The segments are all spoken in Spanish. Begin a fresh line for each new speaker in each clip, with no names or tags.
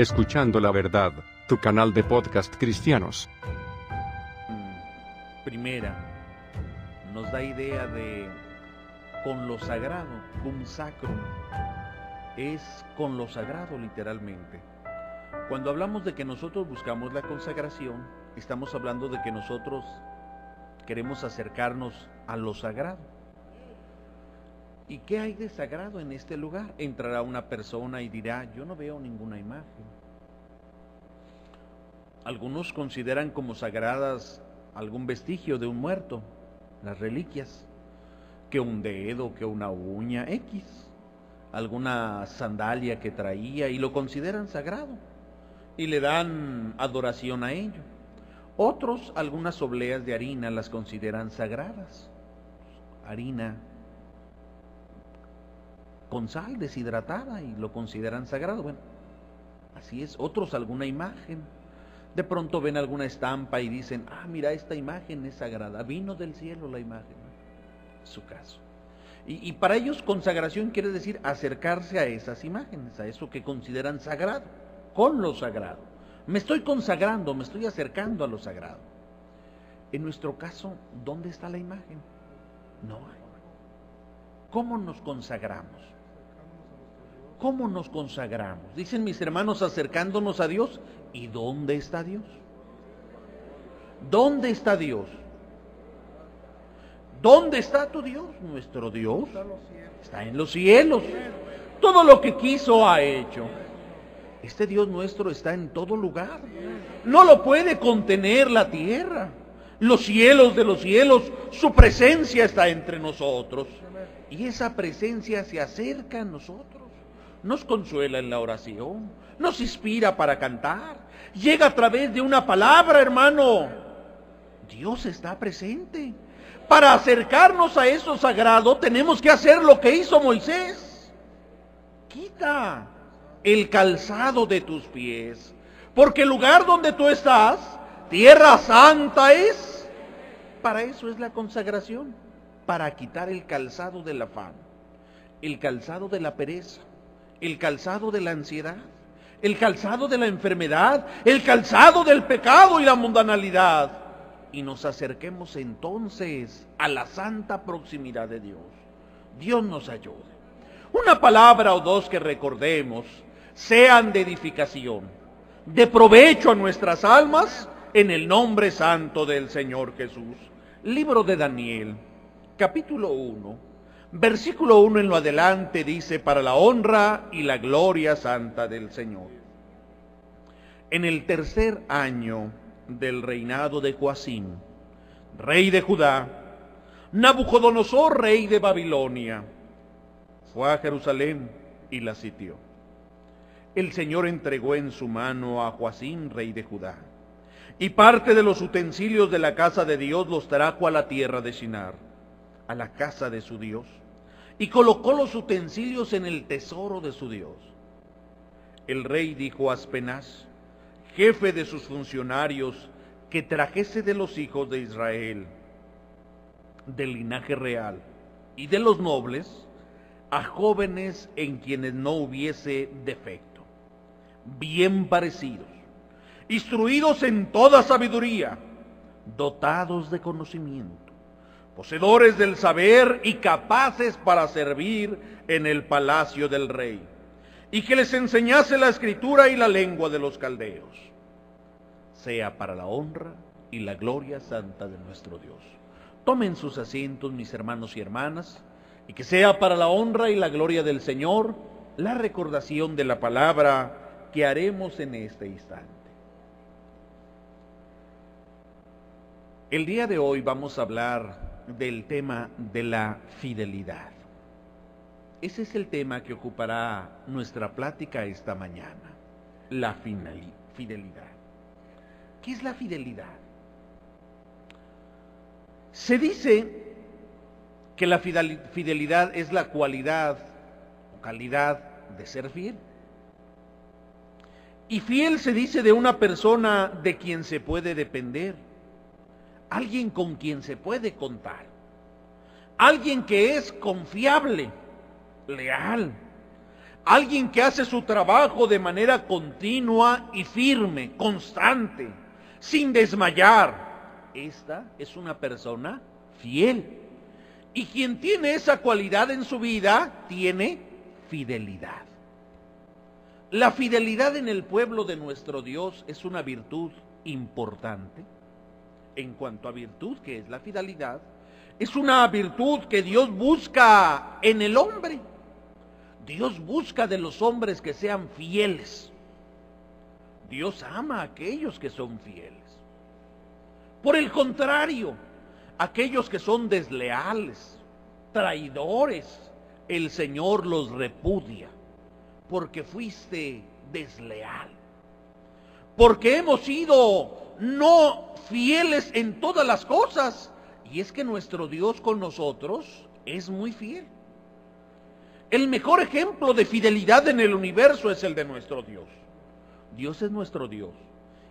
Escuchando la Verdad, tu canal de podcast cristianos.
Primera, nos da idea de con lo sagrado, cum sacrum, es con lo sagrado literalmente. Cuando hablamos de que nosotros buscamos la consagración, estamos hablando de que nosotros queremos acercarnos a lo sagrado. ¿Y qué hay de sagrado en este lugar? Entrará una persona y dirá, yo no veo ninguna imagen. Algunos consideran como sagradas algún vestigio de un muerto, las reliquias, que un dedo, que una uña, X, alguna sandalia que traía y lo consideran sagrado y le dan adoración a ello. Otros, algunas obleas de harina las consideran sagradas. Harina con sal deshidratada y lo consideran sagrado. Bueno, así es. Otros alguna imagen. De pronto ven alguna estampa y dicen, ah, mira, esta imagen es sagrada. Vino del cielo la imagen. Su caso. Y, y para ellos consagración quiere decir acercarse a esas imágenes, a eso que consideran sagrado, con lo sagrado. Me estoy consagrando, me estoy acercando a lo sagrado. En nuestro caso, ¿dónde está la imagen? No hay. ¿Cómo nos consagramos? ¿Cómo nos consagramos? Dicen mis hermanos acercándonos a Dios. ¿Y dónde está Dios? ¿Dónde está Dios? ¿Dónde está tu Dios? Nuestro Dios está en los cielos. Todo lo que quiso ha hecho. Este Dios nuestro está en todo lugar. No lo puede contener la tierra. Los cielos de los cielos, su presencia está entre nosotros. Y esa presencia se acerca a nosotros nos consuela en la oración, nos inspira para cantar, llega a través de una palabra, hermano. Dios está presente. Para acercarnos a eso sagrado tenemos que hacer lo que hizo Moisés. Quita el calzado de tus pies, porque el lugar donde tú estás, tierra santa es. Para eso es la consagración, para quitar el calzado del afán, el calzado de la pereza, el calzado de la ansiedad, el calzado de la enfermedad, el calzado del pecado y la mundanalidad. Y nos acerquemos entonces a la santa proximidad de Dios. Dios nos ayude. Una palabra o dos que recordemos sean de edificación, de provecho a nuestras almas, en el nombre santo del Señor Jesús. Libro de Daniel, capítulo 1 Versículo 1 en lo adelante dice, para la honra y la gloria santa del Señor. En el tercer año del reinado de Joacim, rey de Judá, Nabucodonosor, rey de Babilonia, fue a Jerusalén y la sitió. El Señor entregó en su mano a Joacim, rey de Judá, y parte de los utensilios de la casa de Dios los trajo a la tierra de Shinar, a la casa de su Dios y colocó los utensilios en el tesoro de su Dios. El rey dijo a Aspenaz, jefe de sus funcionarios, que trajese de los hijos de Israel, del linaje real y de los nobles, a jóvenes en quienes no hubiese defecto, bien parecidos, instruidos en toda sabiduría, dotados de conocimiento poseedores del saber y capaces para servir en el palacio del rey, y que les enseñase la escritura y la lengua de los caldeos, sea para la honra y la gloria santa de nuestro Dios. Tomen sus asientos, mis hermanos y hermanas, y que sea para la honra y la gloria del Señor la recordación de la palabra que haremos en este instante. El día de hoy vamos a hablar del tema de la fidelidad. Ese es el tema que ocupará nuestra plática esta mañana, la fidelidad. ¿Qué es la fidelidad? Se dice que la fidelidad es la cualidad o calidad de ser fiel. Y fiel se dice de una persona de quien se puede depender alguien con quien se puede contar, alguien que es confiable, leal, alguien que hace su trabajo de manera continua y firme, constante, sin desmayar. Esta es una persona fiel. Y quien tiene esa cualidad en su vida tiene fidelidad. La fidelidad en el pueblo de nuestro Dios es una virtud importante. En cuanto a virtud, que es la fidelidad, es una virtud que Dios busca en el hombre. Dios busca de los hombres que sean fieles. Dios ama a aquellos que son fieles. Por el contrario, aquellos que son desleales, traidores, el Señor los repudia, porque fuiste desleal. Porque hemos sido no fieles en todas las cosas. Y es que nuestro Dios con nosotros es muy fiel. El mejor ejemplo de fidelidad en el universo es el de nuestro Dios. Dios es nuestro Dios,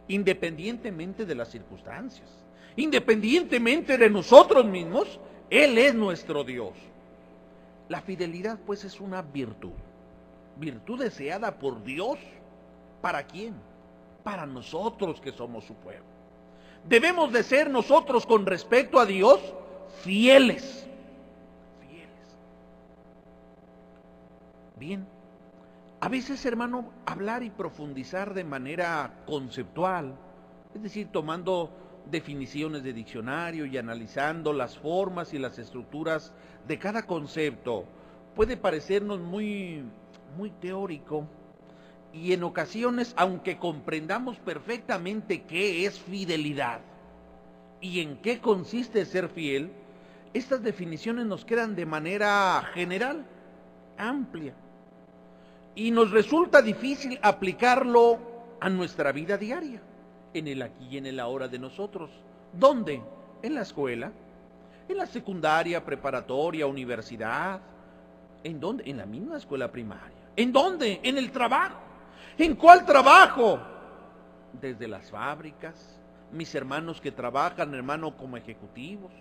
independientemente de las circunstancias independientemente de nosotros mismos, Él es nuestro Dios. La fidelidad pues es una virtud, virtud deseada por Dios. ¿Para quién? Para nosotros que somos su pueblo. Debemos de ser nosotros con respecto a Dios fieles. Fieles. Bien, a veces hermano, hablar y profundizar de manera conceptual, es decir, tomando definiciones de diccionario y analizando las formas y las estructuras de cada concepto, puede parecernos muy, muy teórico y en ocasiones, aunque comprendamos perfectamente qué es fidelidad y en qué consiste ser fiel, estas definiciones nos quedan de manera general, amplia, y nos resulta difícil aplicarlo a nuestra vida diaria en el aquí y en el ahora de nosotros. ¿Dónde? En la escuela, en la secundaria, preparatoria, universidad. ¿En dónde? En la misma escuela primaria. ¿En dónde? En el trabajo. ¿En cuál trabajo? Desde las fábricas, mis hermanos que trabajan, hermano, como ejecutivos,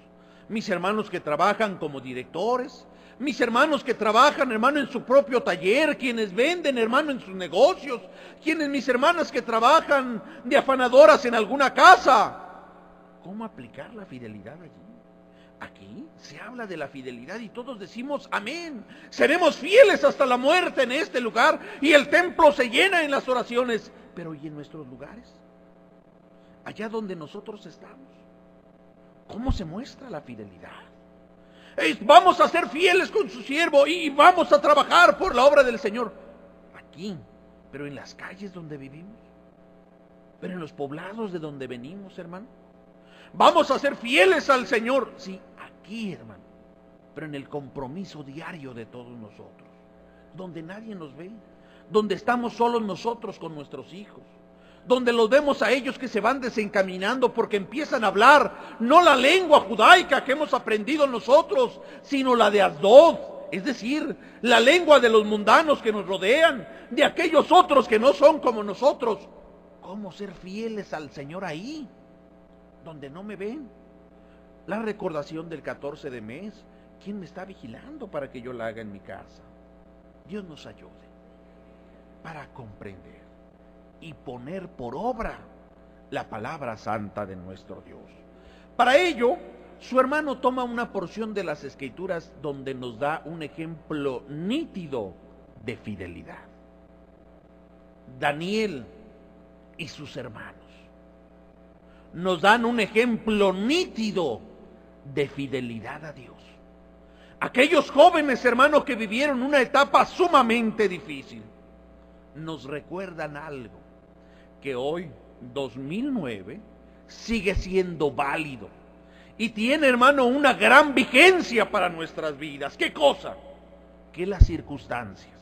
mis hermanos que trabajan como directores, mis hermanos que trabajan, hermano, en su propio taller, quienes venden, hermano, en sus negocios, quienes mis hermanas que trabajan de afanadoras en alguna casa. ¿Cómo aplicar la fidelidad allí? Aquí se habla de la fidelidad y todos decimos amén. Seremos fieles hasta la muerte en este lugar y el templo se llena en las oraciones. Pero ¿y en nuestros lugares? Allá donde nosotros estamos. ¿Cómo se muestra la fidelidad? vamos a ser fieles con su siervo y vamos a trabajar por la obra del Señor. Aquí, pero en las calles donde vivimos, pero en los poblados de donde venimos, hermano. Vamos a ser fieles al Señor, sí, aquí, hermano, pero en el compromiso diario de todos nosotros, donde nadie nos ve, donde estamos solos nosotros con nuestros hijos, donde los vemos a ellos que se van desencaminando porque empiezan a hablar no la lengua judaica que hemos aprendido nosotros, sino la de Asdod, es decir, la lengua de los mundanos que nos rodean, de aquellos otros que no son como nosotros. ¿Cómo ser fieles al Señor ahí, donde no me ven? La recordación del 14 de mes, ¿quién me está vigilando para que yo la haga en mi casa? Dios nos ayude para comprender y poner por obra la palabra santa de nuestro Dios. Para ello, su hermano toma una porción de las escrituras donde nos da un ejemplo nítido de fidelidad. Daniel y sus hermanos nos dan un ejemplo nítido de fidelidad a Dios. Aquellos jóvenes hermanos que vivieron una etapa sumamente difícil nos recuerdan algo que hoy, 2009, sigue siendo válido. Y tiene, hermano, una gran vigencia para nuestras vidas. ¿Qué cosa? Que las circunstancias.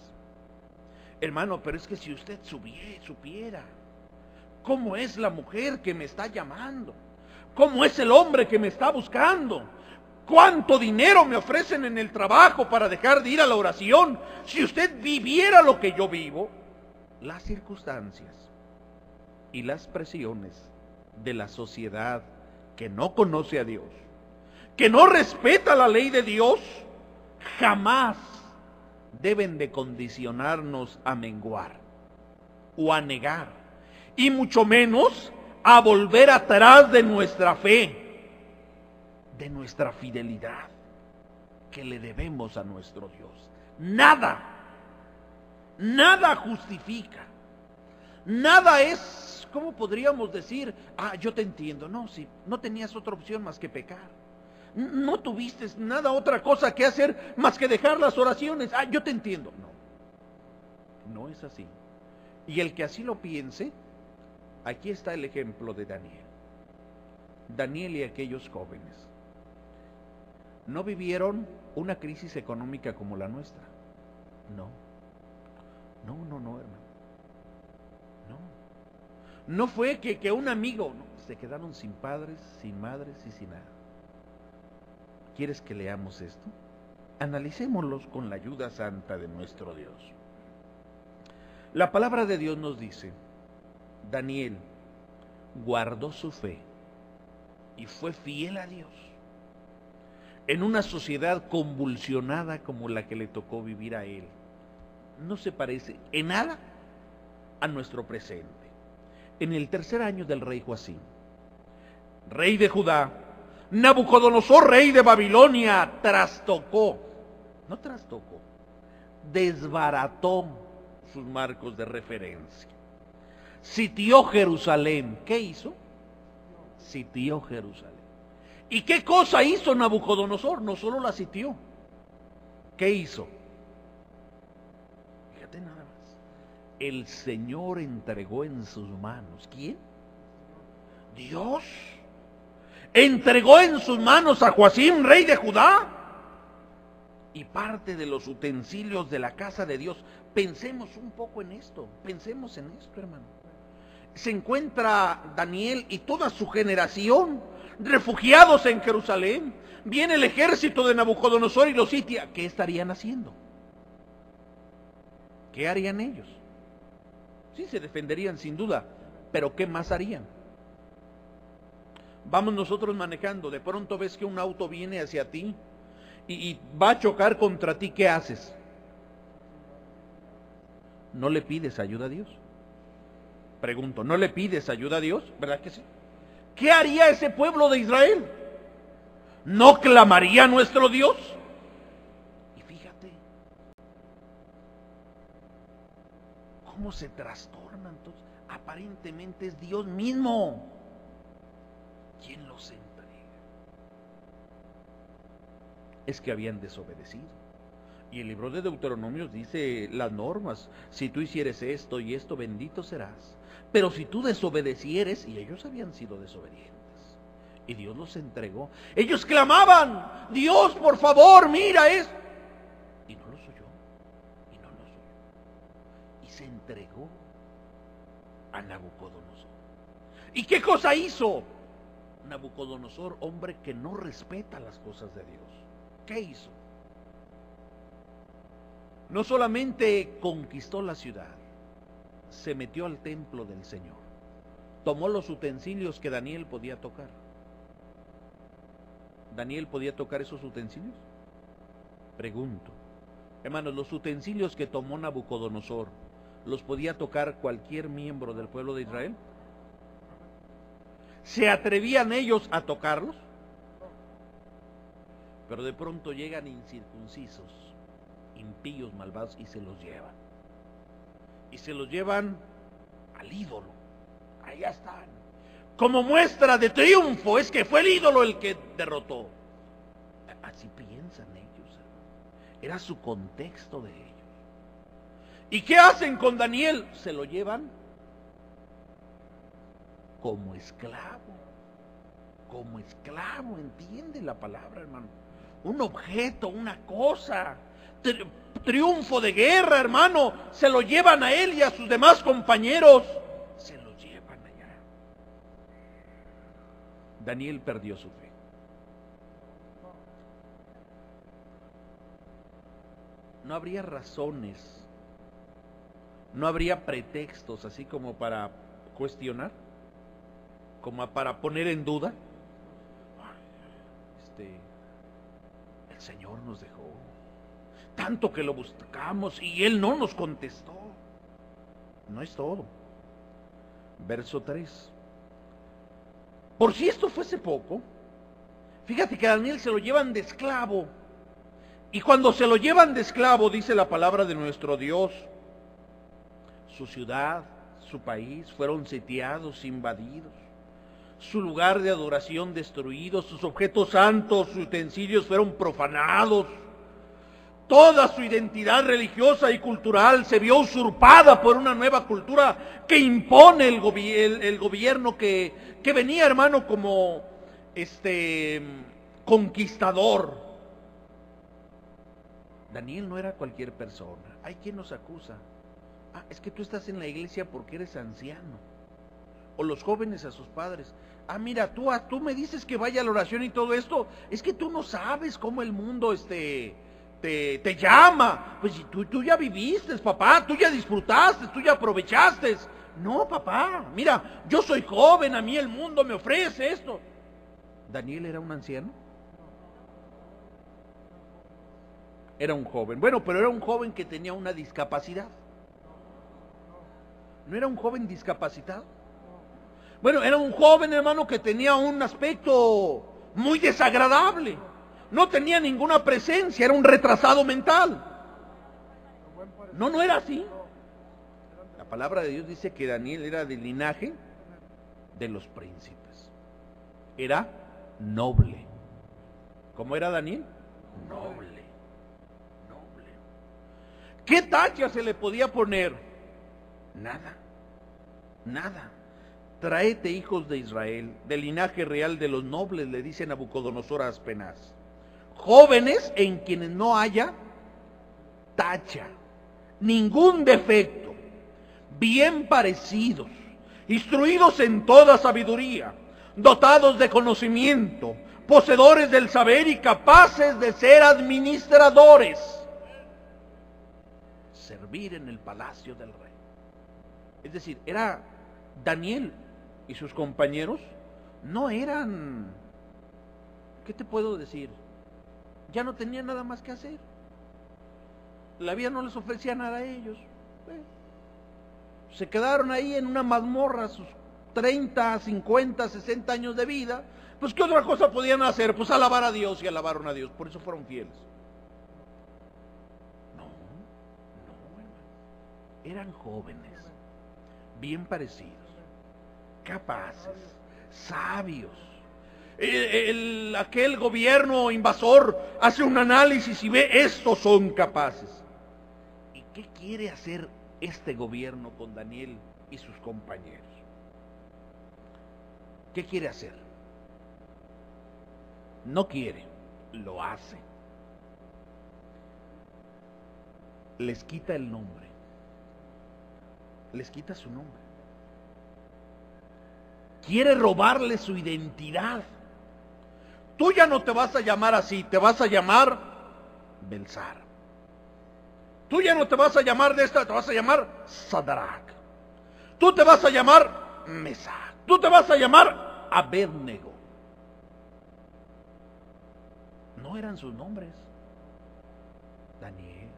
Hermano, pero es que si usted supiera cómo es la mujer que me está llamando, cómo es el hombre que me está buscando, cuánto dinero me ofrecen en el trabajo para dejar de ir a la oración, si usted viviera lo que yo vivo, las circunstancias y las presiones de la sociedad que no conoce a Dios, que no respeta la ley de Dios, jamás deben de condicionarnos a menguar o a negar, y mucho menos a volver atrás de nuestra fe, de nuestra fidelidad que le debemos a nuestro Dios. Nada, nada justifica, nada es, ¿cómo podríamos decir? Ah, yo te entiendo, no, si no tenías otra opción más que pecar. No tuviste nada otra cosa que hacer más que dejar las oraciones. Ah, yo te entiendo. No, no es así. Y el que así lo piense, Aquí está el ejemplo de Daniel. Daniel y aquellos jóvenes no vivieron una crisis económica como la nuestra. No. No, no, no, hermano. No. No fue que, que un amigo, se quedaron sin padres, sin madres y sin nada. ¿Quieres que leamos esto? Analicémoslos con la ayuda santa de nuestro Dios. La palabra de Dios nos dice, Daniel guardó su fe y fue fiel a Dios en una sociedad convulsionada como la que le tocó vivir a él. No se parece en nada a nuestro presente. En el tercer año del rey Joacín, rey de Judá, Nabucodonosor, rey de Babilonia, trastocó, no trastocó, desbarató sus marcos de referencia sitió Jerusalén. ¿Qué hizo? Sitió Jerusalén. ¿Y qué cosa hizo Nabucodonosor? No solo la sitió. ¿Qué hizo? Fíjate nada más. El Señor entregó en sus manos. ¿Quién? Dios. Entregó en sus manos a Joacim, rey de Judá. Y parte de los utensilios de la casa de Dios. Pensemos un poco en esto. Pensemos en esto, hermano se encuentra Daniel y toda su generación refugiados en Jerusalén. Viene el ejército de Nabucodonosor y los sitia. ¿Qué estarían haciendo? ¿Qué harían ellos? Sí, se defenderían sin duda, pero ¿qué más harían? Vamos nosotros manejando, de pronto ves que un auto viene hacia ti y, y va a chocar contra ti, ¿qué haces? ¿No le pides ayuda a Dios? Pregunto, ¿no le pides ayuda a Dios? ¿Verdad que sí? ¿Qué haría ese pueblo de Israel? ¿No clamaría a nuestro Dios? Y fíjate, ¿cómo se trastorna entonces? Aparentemente es Dios mismo quien los entrega. Es que habían desobedecido. Y el libro de Deuteronomios dice las normas. Si tú hicieres esto y esto, bendito serás. Pero si tú desobedecieres, y ellos habían sido desobedientes, y Dios los entregó, ellos clamaban, Dios, por favor, mira es. Y no los oyó, y no los oyó. Y se entregó a Nabucodonosor. ¿Y qué cosa hizo? Nabucodonosor, hombre que no respeta las cosas de Dios. ¿Qué hizo? No solamente conquistó la ciudad, se metió al templo del Señor. Tomó los utensilios que Daniel podía tocar. ¿Daniel podía tocar esos utensilios? Pregunto. Hermanos, los utensilios que tomó Nabucodonosor, ¿los podía tocar cualquier miembro del pueblo de Israel? ¿Se atrevían ellos a tocarlos? Pero de pronto llegan incircuncisos, impíos, malvados y se los llevan y se los llevan al ídolo. Allá están. Como muestra de triunfo es que fue el ídolo el que derrotó. Así piensan ellos. Era su contexto de ellos. ¿Y qué hacen con Daniel? Se lo llevan como esclavo. Como esclavo, entiende la palabra, hermano. Un objeto, una cosa triunfo de guerra, hermano, se lo llevan a él y a sus demás compañeros. Se lo llevan allá. Daniel perdió su fe. No habría razones, no habría pretextos así como para cuestionar, como para poner en duda. Este, el Señor nos dejó tanto que lo buscamos y él no nos contestó. No es todo. Verso 3. Por si esto fuese poco, fíjate que a Daniel se lo llevan de esclavo. Y cuando se lo llevan de esclavo, dice la palabra de nuestro Dios, su ciudad, su país fueron sitiados, invadidos, su lugar de adoración destruido, sus objetos santos, sus utensilios fueron profanados Toda su identidad religiosa y cultural se vio usurpada por una nueva cultura que impone el, gobierno que, que, venía, hermano, como este conquistador. Daniel no era cualquier persona. Hay quien nos acusa. Ah, es que tú estás en la iglesia porque eres anciano. O los jóvenes a sus padres. Ah, mira, tú, ah, tú me dices que vaya a la oración y todo esto. Es que tú no sabes cómo el mundo, este, te, llama. Pues tú, tú ya viviste, papá, tú ya disfrutaste, tú ya aprovechaste. No, papá, mira, yo soy joven, a mí el mundo me ofrece esto. ¿Daniel era un anciano? Era un joven. Bueno, pero era un joven que tenía una discapacidad. ¿No era un joven discapacitado? Bueno, era un joven hermano que tenía un aspecto muy desagradable no tenía ninguna presencia, era un retrasado mental. No, no era así. La palabra de Dios dice que Daniel era del linaje de los príncipes. Era noble. ¿Cómo era Daniel? Noble. Noble. ¿Qué tacha se le podía poner? Nada. Nada. Traete hijos de Israel, del linaje real de los nobles, le dice Nabucodonosor a Aspenaz jóvenes en quienes no haya tacha, ningún defecto, bien parecidos, instruidos en toda sabiduría, dotados de conocimiento, poseedores del saber y capaces de ser administradores, servir en el palacio del rey. Es decir, era Daniel y sus compañeros, no eran, ¿qué te puedo decir? Ya no tenían nada más que hacer. La vida no les ofrecía nada a ellos. se quedaron ahí en una mazmorra sus 30, 50, 60 años de vida. Pues ¿qué otra cosa podían hacer? Pues alabar a Dios y alabaron a Dios. Por eso fueron fieles. No, no, Eran jóvenes, bien parecidos, capaces, sabios el, aquel gobierno invasor hace un análisis y ve estos son capaces. ¿Y qué quiere hacer este gobierno con Daniel y sus compañeros? ¿Qué quiere hacer? No quiere, lo hace. Les quita el nombre. Les quita su nombre. Quiere robarle su identidad. Tú ya no te vas a llamar así, te vas a llamar Belsar. Tú ya no te vas a llamar de esta, te vas a llamar Sadrach. Tú te vas a llamar Mesach. Tú te vas a llamar Abednego. No eran sus nombres. Daniel,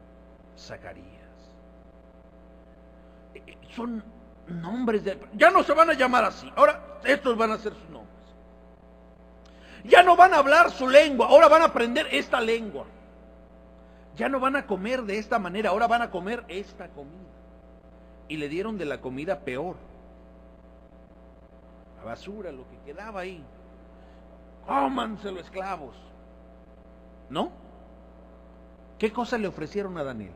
Zacarías. Eh, son nombres de... Ya no se van a llamar así. Ahora estos van a ser sus nombres. Ya no van a hablar su lengua, ahora van a aprender esta lengua. Ya no van a comer de esta manera, ahora van a comer esta comida. Y le dieron de la comida peor. La basura, lo que quedaba ahí. Cómanselo esclavos. ¿No? ¿Qué cosa le ofrecieron a Daniel?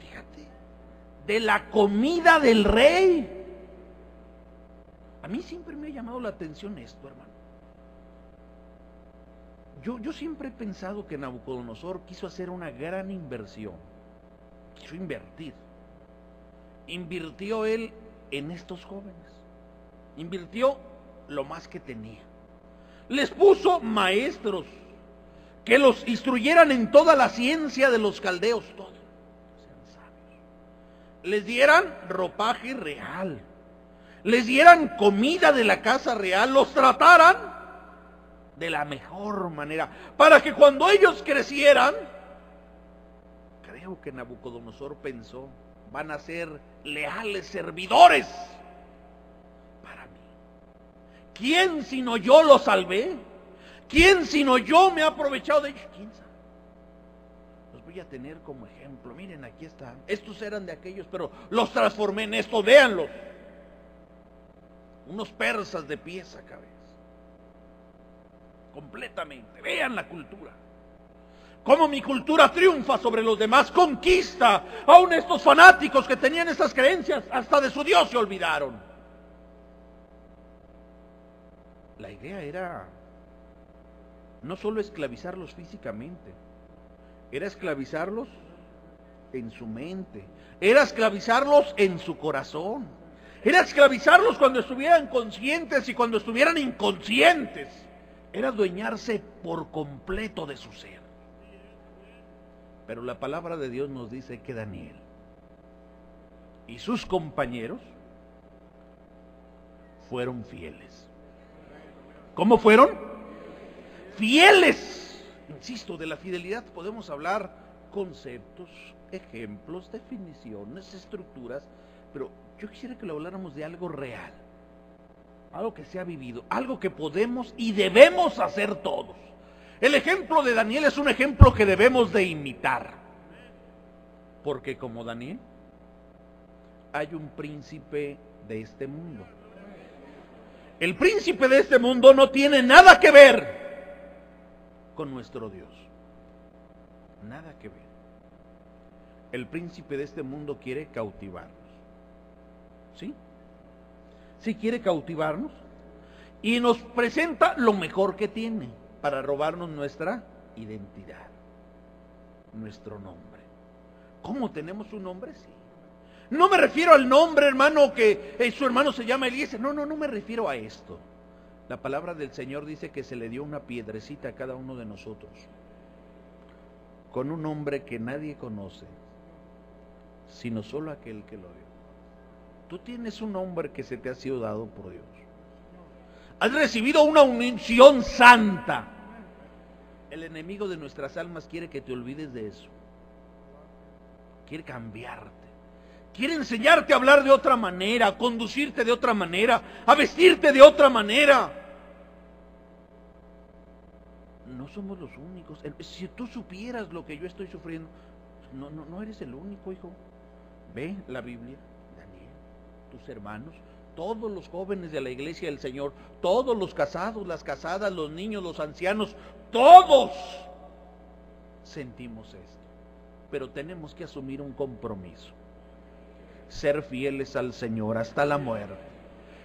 Fíjate, de la comida del rey. A mí siempre me ha llamado la atención esto, hermano. Yo, siempre he pensado que Nabucodonosor quiso hacer una gran inversión, quiso invertir. Invirtió él en estos jóvenes, invirtió lo más que tenía. Les puso maestros que los instruyeran en toda la ciencia de los caldeos, todo. Les dieran ropaje real, les dieran comida de la casa real, los trataran de la mejor manera, para que cuando ellos crecieran, creo que Nabucodonosor pensó, van a ser leales servidores para mí. ¿Quién sino yo los salvé? ¿Quién sino yo me ha aprovechado de ellos? ¿Quién sabe? Los voy a tener como ejemplo. Miren, aquí están. Estos eran de aquellos, pero los transformé en esto. Véanlos. Unos persas de pies. Completamente. Vean la cultura. Cómo mi cultura triunfa sobre los demás, conquista. Aún estos fanáticos que tenían estas creencias, hasta de su Dios se olvidaron. La idea era no solo esclavizarlos físicamente, era esclavizarlos en su mente, era esclavizarlos en su corazón, era esclavizarlos cuando estuvieran conscientes y cuando estuvieran inconscientes, era adueñarse por completo de su ser. Pero la palabra de Dios nos dice que Daniel y sus compañeros fueron fieles. ¿Cómo fueron? fieles. Insisto, de la fidelidad podemos hablar conceptos, ejemplos, definiciones, estructuras, pero yo quisiera que lo habláramos de algo real, algo que se ha vivido, algo que podemos y debemos hacer todos. El ejemplo de Daniel es un ejemplo que debemos de imitar, porque como Daniel, hay un príncipe de este mundo. El príncipe de este mundo no tiene nada que ver con nuestro Dios. Nada que ver. El príncipe de este mundo quiere cautivarnos. ¿Sí? Sí quiere cautivarnos y nos presenta lo mejor que tiene para robarnos nuestra identidad, nuestro nombre. ¿Cómo tenemos un nombre? Sí. No me refiero al nombre, hermano, que eh, su hermano se llama Eliezer. No, no, no me refiero a esto. La palabra del Señor dice que se le dio una piedrecita a cada uno de nosotros, con un nombre que nadie conoce, sino solo aquel que lo dio. Tú tienes un nombre que se te ha sido dado por Dios. Has recibido una unción santa. El enemigo de nuestras almas quiere que te olvides de eso. Quiere cambiarte. Quiere enseñarte a hablar de otra manera, a conducirte de otra manera, a vestirte de otra manera. No somos los únicos. Si tú supieras lo que yo estoy sufriendo, no, no, no eres el único, hijo. Ve la Biblia, tus hermanos, todos los jóvenes de la iglesia del Señor, todos los casados, las casadas, los niños, los ancianos, todos sentimos esto. Pero tenemos que asumir un compromiso ser fieles al Señor hasta la muerte.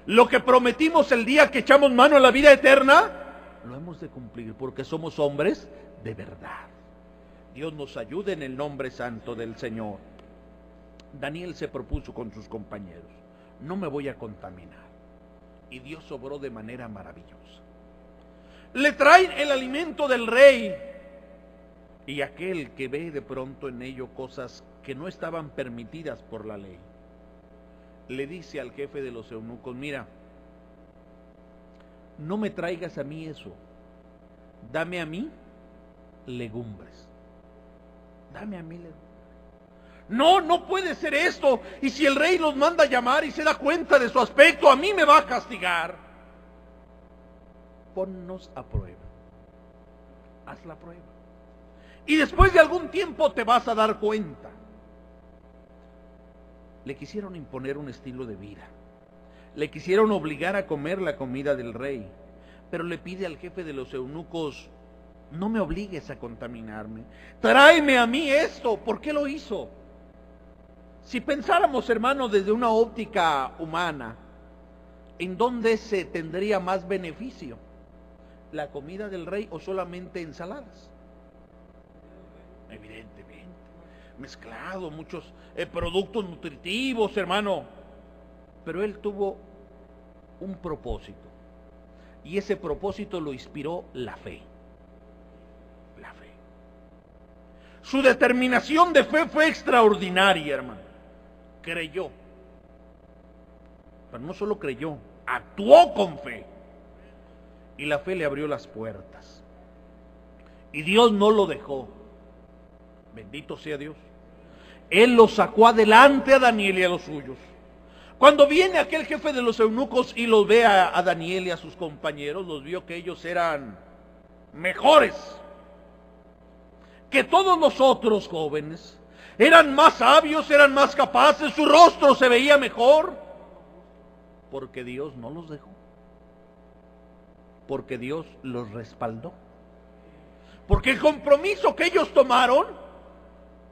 Lo que prometimos el día que echamos mano a la vida eterna, lo hemos de cumplir porque somos hombres de verdad. Dios nos ayude en el nombre santo del Señor. Daniel se propuso con sus compañeros, no me voy a contaminar. Y Dios obró de manera maravillosa. Le traen el alimento del rey. Y aquel que ve de pronto en ello cosas que no estaban permitidas por la ley le dice al jefe de los eunucos, mira, no me traigas a mí eso, dame a mí legumbres, dame a mí legumbres. No, no puede ser esto. Y si el rey los manda a llamar y se da cuenta de su aspecto, a mí me va a castigar. Ponnos a prueba. Haz la prueba. Y después de algún tiempo te vas a dar cuenta le quisieron imponer un estilo de vida. Le quisieron obligar a comer la comida del rey. Pero le pide al jefe de los eunucos, no me obligues a contaminarme. Tráeme a mí esto. ¿Por qué lo hizo? Si pensáramos, hermano, desde una óptica humana, ¿en dónde se tendría más beneficio? ¿La comida del rey o solamente ensaladas? Evidentemente mezclado, muchos eh, productos nutritivos, hermano. Pero él tuvo un propósito. Y ese propósito lo inspiró la fe. La fe. Su determinación de fe fue extraordinaria, hermano. Creyó. Pero no solo creyó, actuó con fe. Y la fe le abrió las puertas. Y Dios no lo dejó. Bendito sea Dios. Él los sacó adelante a Daniel y a los suyos. Cuando viene aquel jefe de los eunucos y los ve a, a Daniel y a sus compañeros, los vio que ellos eran mejores que todos los otros jóvenes. Eran más sabios, eran más capaces, su rostro se veía mejor. Porque Dios no los dejó. Porque Dios los respaldó. Porque el compromiso que ellos tomaron,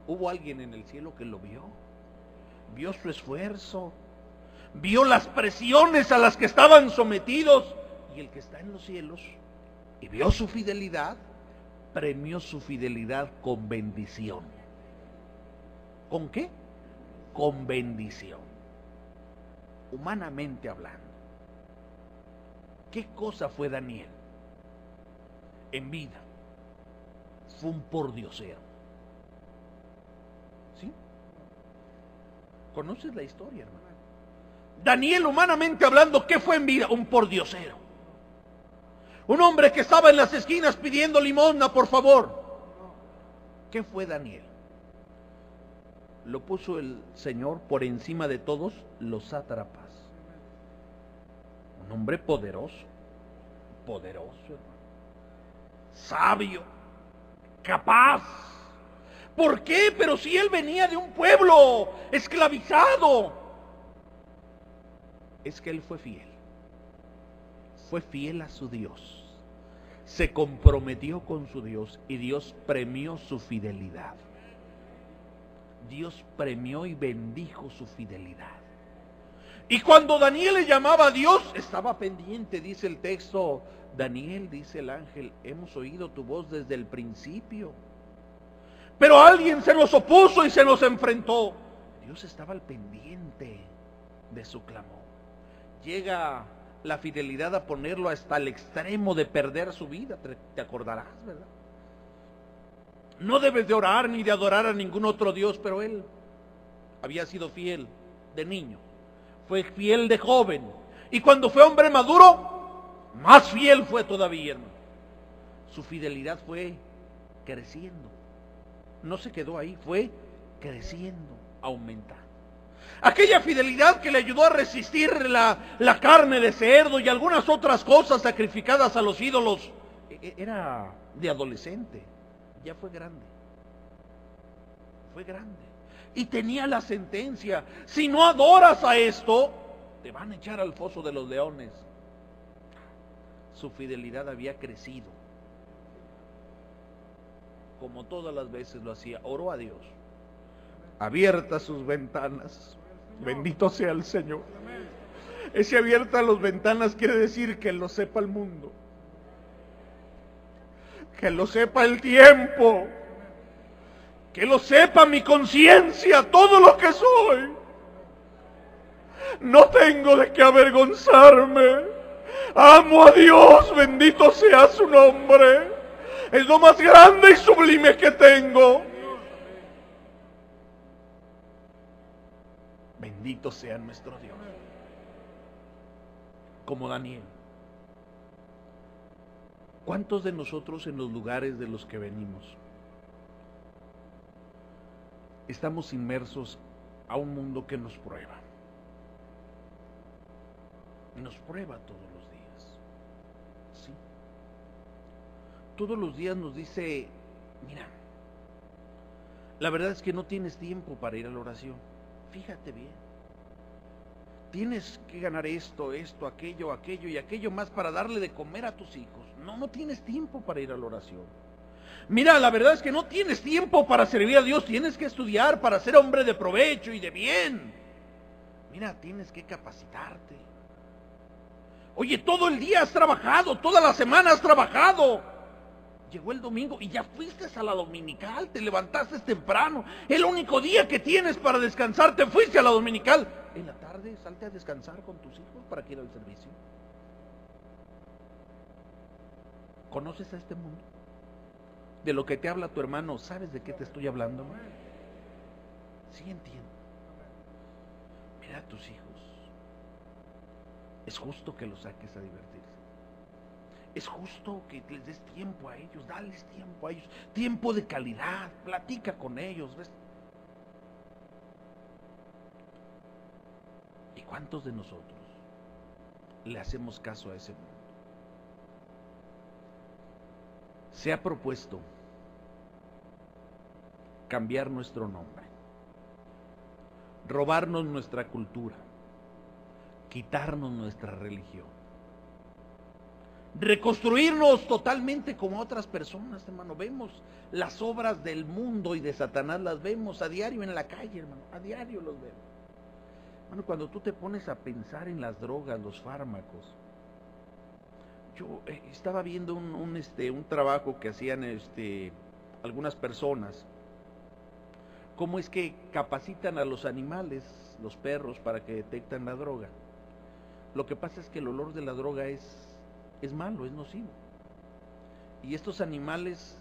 hubo alguien en el cielo que lo vio. Vio su esfuerzo. Vio las presiones a las que estaban sometidos. Y el que está en los cielos y vio su fidelidad, premió su fidelidad con bendición. ¿Con qué? Con bendición. Humanamente hablando. ¿Qué cosa fue Daniel? En vida. Fue un pordiosero. ¿Sí? ¿Conoces la historia, hermano? Daniel, humanamente hablando, ¿qué fue en vida? Un pordiosero. Un hombre que estaba en las esquinas pidiendo limosna, por favor. ¿Qué fue Daniel? Lo puso el Señor por encima de todos los sátrapas. Un hombre poderoso, poderoso, sabio, capaz. ¿Por qué? Pero si él venía de un pueblo esclavizado. Es que él fue fiel. Fue fiel a su Dios se comprometió con su Dios y Dios premió su fidelidad. Dios premió y bendijo su fidelidad. Y cuando Daniel le llamaba a Dios, estaba pendiente, dice el texto. Daniel, dice el ángel, hemos oído tu voz desde el principio. Pero alguien se nos opuso y se nos enfrentó. Dios estaba al pendiente de su clamor. Llega la fidelidad a ponerlo hasta el extremo de perder su vida, te acordarás, ¿verdad? No debes de orar ni de adorar a ningún otro Dios, pero él había sido fiel de niño, fue fiel de joven, y cuando fue hombre maduro, más fiel fue todavía. Su fidelidad fue creciendo, no se quedó ahí, fue creciendo, aumentando. Aquella fidelidad que le ayudó a resistir la, la, carne de cerdo y algunas otras cosas sacrificadas a los ídolos, e, e, era de adolescente, ya fue grande. Fue grande. Y tenía la sentencia, si no adoras a esto, te van a echar al foso de los leones. Su fidelidad había crecido. Como todas las veces lo hacía, oró a Dios. Abiertas sus ventanas Bendito sea el Señor. Ese abierta las ventanas quiere decir que lo sepa el mundo. Que lo sepa el tiempo. Que lo sepa mi conciencia, todo lo que soy. No tengo de qué avergonzarme. Amo a Dios, bendito sea su nombre. Es lo más grande y sublime que tengo. Bendito sea nuestro Dios. Como Daniel. ¿Cuántos de nosotros en los lugares de los que venimos estamos inmersos a un mundo que nos prueba? Nos prueba todos los días. ¿Sí? Todos los días nos dice, mira, la verdad es que no tienes tiempo para ir a la oración Fíjate bien. Tienes que ganar esto, esto, aquello, aquello y aquello más para darle de comer a tus hijos. No, no tienes tiempo para ir a la oración. Mira, la verdad es que no tienes tiempo para servir a Dios. Tienes que estudiar para ser hombre de provecho y de bien. Mira, tienes que capacitarte. Oye, todo el día has trabajado, toda la semana has trabajado. Llegó el domingo y ya fuiste a la dominical, te levantaste temprano. El único día que tienes para descansar, te fuiste a la dominical. En la tarde salte a descansar con tus hijos para que ir al servicio. ¿Conoces a este mundo? De lo que te habla tu hermano, ¿sabes de qué te estoy hablando? Sí entiendo. Mira a tus hijos. Es justo que los saques a divertirse. Es justo que les des tiempo a ellos, dales tiempo a ellos, tiempo de calidad, platica con ellos. ¿ves? ¿Y cuántos de nosotros le hacemos caso a ese mundo? Se ha propuesto cambiar nuestro nombre, robarnos nuestra cultura, quitarnos nuestra religión, reconstruirnos totalmente como otras personas, hermano. Vemos las obras del mundo y de Satanás, las vemos a diario en la calle, hermano, a diario los vemos. Bueno, cuando tú te pones a pensar en las drogas, los fármacos, yo eh, estaba viendo un, este, un trabajo que hacían este, algunas personas, cómo es que capacitan a los animales, los perros, para que detecten la droga. Lo que pasa es que el olor de la droga es malo, es nocivo. Y estos animales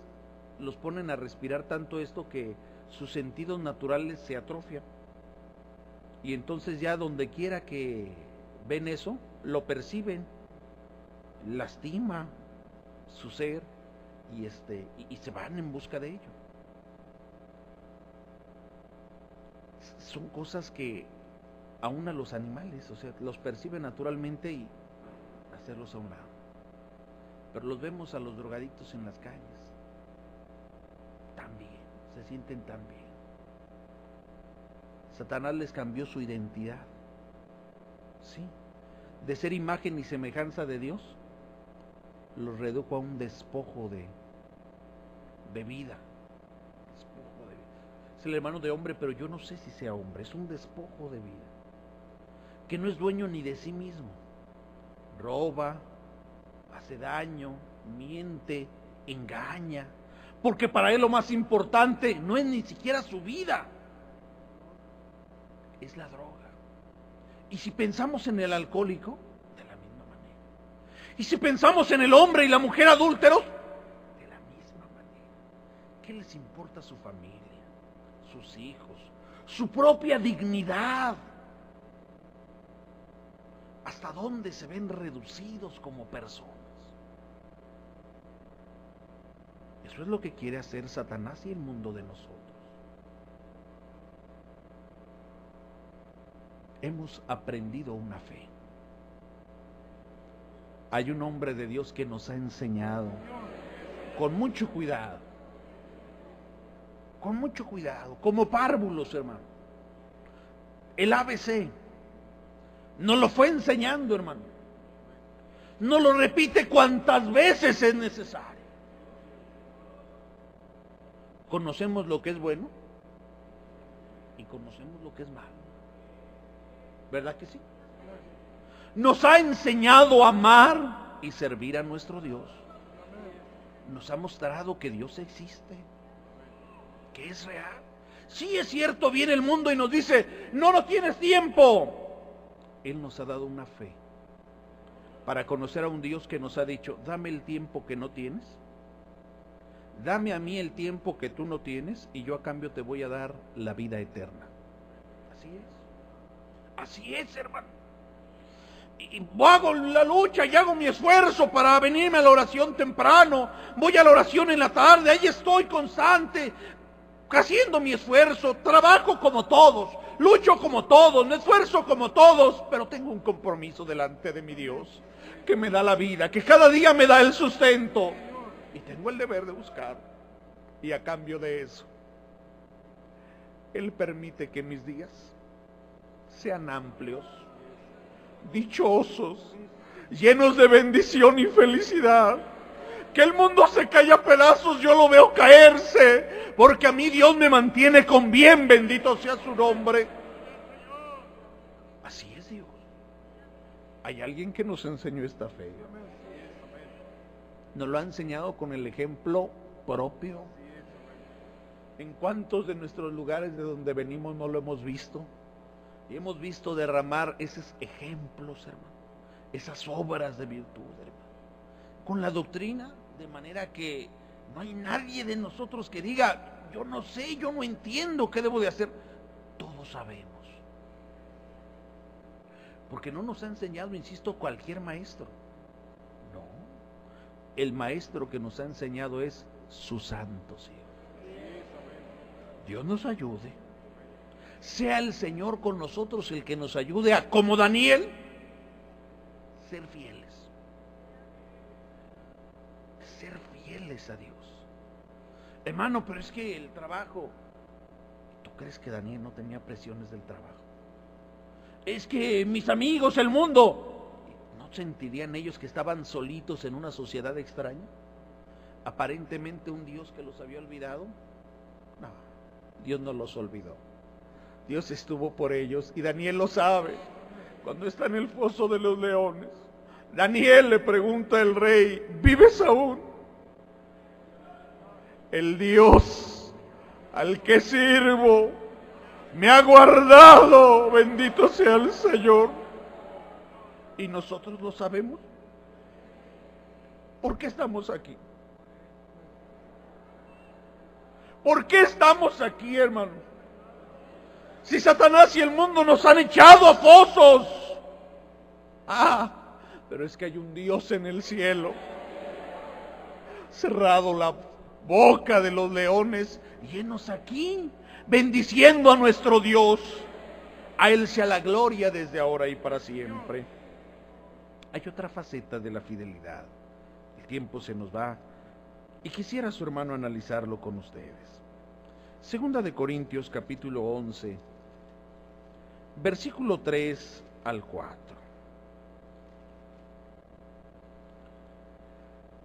los ponen a respirar tanto esto que sus sentidos naturales se atrofian. Y entonces ya donde quiera que ven eso, lo perciben, lastima su ser y este y, se van en busca de ello. Son cosas que aún a los animales, o sea, los perciben naturalmente y hacerlos a un lado. Pero los vemos a los drogadictos en las calles. También, se sienten tan bien. Satanás les cambió su identidad. Sí. De ser imagen y semejanza de Dios, los redujo a un despojo de, vida. Despojo de vida. Es el hermano de hombre, pero yo no sé si sea hombre. Es un despojo de vida. Que no es dueño ni de sí mismo. Roba, hace daño, miente, engaña. Porque para él lo más importante no es ni siquiera su vida es la droga. Y si pensamos en el alcohólico, Y si pensamos en el hombre y la mujer adúlteros, de la misma manera. ¿Qué les importa su familia, sus hijos, su propia dignidad? ¿Hasta dónde se ven reducidos como personas? Eso es lo que quiere hacer Satanás y el mundo de nosotros. hemos aprendido una fe. Hay un hombre de Dios que nos ha enseñado con mucho cuidado, con mucho cuidado, como párvulos, hermano. El ABC nos lo fue enseñando, hermano. No lo repite cuantas veces es necesario. Conocemos lo que es bueno y conocemos lo que es malo. ¿Verdad que sí? Nos ha enseñado a amar y servir a nuestro Dios. Nos ha mostrado que Dios existe, que es real. Sí es cierto, viene el mundo y nos dice, no, no tienes tiempo. Él nos ha dado una fe para conocer a un Dios que nos ha dicho, dame el tiempo que no tienes, dame a mí el tiempo que tú no tienes y yo a cambio te voy a dar la vida eterna. Así es. Así es, hermano. Y hago la lucha y hago mi esfuerzo para venirme a la oración temprano. Voy a la oración en la tarde, ahí estoy constante, haciendo mi esfuerzo. Trabajo como todos, lucho como todos, me esfuerzo como todos, pero tengo un compromiso delante de mi Dios que me da la vida, que cada día me da el sustento. Y tengo el deber de buscar. Y a cambio de eso, Él permite que mis días sean amplios, dichosos, llenos de bendición y felicidad. Que el mundo se caiga a pedazos, yo lo veo caerse, porque a mí Dios me mantiene con bien, bendito sea su nombre. Así es Dios. Hay alguien que nos enseñó esta fe. Nos lo ha enseñado con el ejemplo propio. ¿En cuántos de nuestros lugares de donde venimos no lo hemos visto? Y hemos visto derramar esos ejemplos, hermano, esas obras de virtud, hermano, con la doctrina, de manera que no hay nadie de nosotros que diga, yo no sé, yo no entiendo qué debo de hacer. Todos sabemos. Porque no nos ha enseñado, insisto, cualquier maestro. No. El maestro que nos ha enseñado es su santo Dios nos ayude sea el Señor con nosotros el que nos ayude a, como Daniel, ser fieles. Ser fieles a Dios. Hermano, pero es que el trabajo, ¿tú crees que Daniel no tenía presiones del trabajo? Es que mis amigos, el mundo, ¿no sentirían ellos que estaban solitos en una sociedad extraña? Aparentemente un Dios que los había olvidado. No, Dios no los olvidó. Dios estuvo por ellos y Daniel lo sabe. Cuando está en el foso de los leones, Daniel le pregunta al rey, ¿vives aún? El Dios al que sirvo me ha guardado, bendito sea el Señor. ¿Y nosotros lo sabemos? ¿Por qué estamos aquí? ¿Por qué estamos aquí, hermano? Si Satanás y el mundo nos han echado a fosos. Ah, pero es que hay un Dios en el cielo. Cerrado la boca de los leones, llenos aquí, bendiciendo a nuestro Dios. A Él sea la gloria desde ahora y para siempre. Hay otra faceta de la fidelidad. El tiempo se nos va y quisiera su hermano analizarlo con ustedes. Segunda de Corintios capítulo 11, versículo 3 al 4.